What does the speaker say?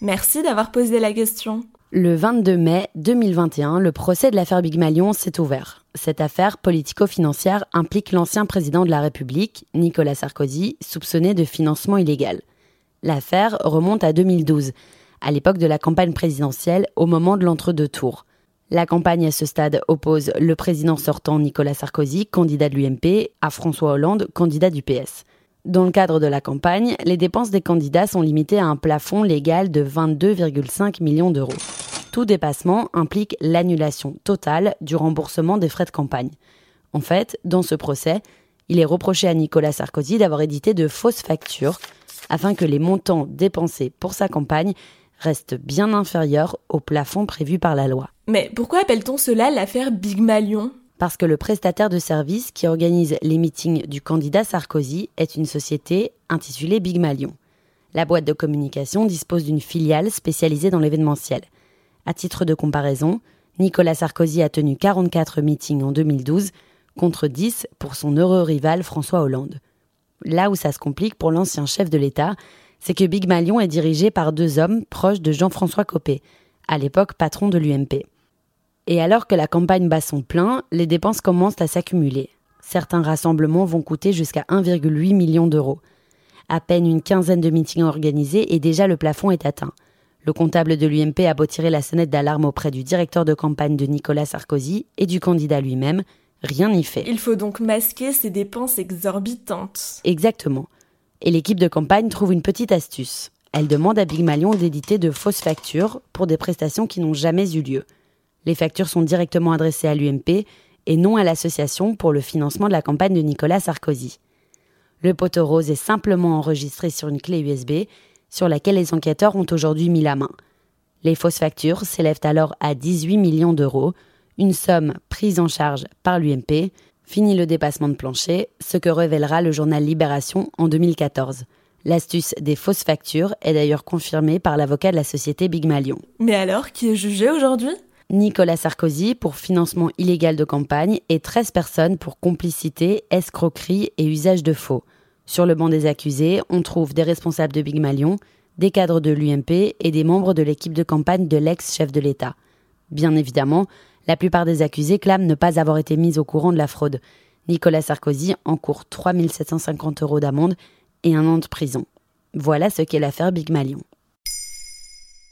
Merci d'avoir posé la question. Le 22 mai 2021, le procès de l'affaire Big Malion s'est ouvert. Cette affaire politico-financière implique l'ancien président de la République, Nicolas Sarkozy, soupçonné de financement illégal. L'affaire remonte à 2012, à l'époque de la campagne présidentielle, au moment de l'entre-deux tours. La campagne à ce stade oppose le président sortant Nicolas Sarkozy, candidat de l'UMP, à François Hollande, candidat du PS. Dans le cadre de la campagne, les dépenses des candidats sont limitées à un plafond légal de 22,5 millions d'euros. Tout dépassement implique l'annulation totale du remboursement des frais de campagne. En fait, dans ce procès, il est reproché à Nicolas Sarkozy d'avoir édité de fausses factures afin que les montants dépensés pour sa campagne restent bien inférieurs au plafond prévu par la loi. Mais pourquoi appelle-t-on cela l'affaire Big Malion parce que le prestataire de service qui organise les meetings du candidat Sarkozy est une société intitulée Big Malion. La boîte de communication dispose d'une filiale spécialisée dans l'événementiel. À titre de comparaison, Nicolas Sarkozy a tenu 44 meetings en 2012 contre 10 pour son heureux rival François Hollande. Là où ça se complique pour l'ancien chef de l'État, c'est que Big Malion est dirigé par deux hommes proches de Jean-François Copé, à l'époque patron de l'UMP. Et alors que la campagne bat son plein, les dépenses commencent à s'accumuler. Certains rassemblements vont coûter jusqu'à 1,8 million d'euros. À peine une quinzaine de meetings organisés et déjà le plafond est atteint. Le comptable de l'UMP a beau tirer la sonnette d'alarme auprès du directeur de campagne de Nicolas Sarkozy et du candidat lui-même, rien n'y fait. Il faut donc masquer ces dépenses exorbitantes. Exactement. Et l'équipe de campagne trouve une petite astuce. Elle demande à Big Malion d'éditer de fausses factures pour des prestations qui n'ont jamais eu lieu. Les factures sont directement adressées à l'UMP et non à l'association pour le financement de la campagne de Nicolas Sarkozy. Le poteau rose est simplement enregistré sur une clé USB sur laquelle les enquêteurs ont aujourd'hui mis la main. Les fausses factures s'élèvent alors à 18 millions d'euros, une somme prise en charge par l'UMP. Fini le dépassement de plancher, ce que révélera le journal Libération en 2014. L'astuce des fausses factures est d'ailleurs confirmée par l'avocat de la société Big Malion. Mais alors, qui est jugé aujourd'hui? Nicolas Sarkozy pour financement illégal de campagne et 13 personnes pour complicité, escroquerie et usage de faux. Sur le banc des accusés, on trouve des responsables de Big Malion, des cadres de l'UMP et des membres de l'équipe de campagne de l'ex-chef de l'État. Bien évidemment, la plupart des accusés clament ne pas avoir été mis au courant de la fraude. Nicolas Sarkozy encourt 3 750 euros d'amende et un an de prison. Voilà ce qu'est l'affaire Big Malion.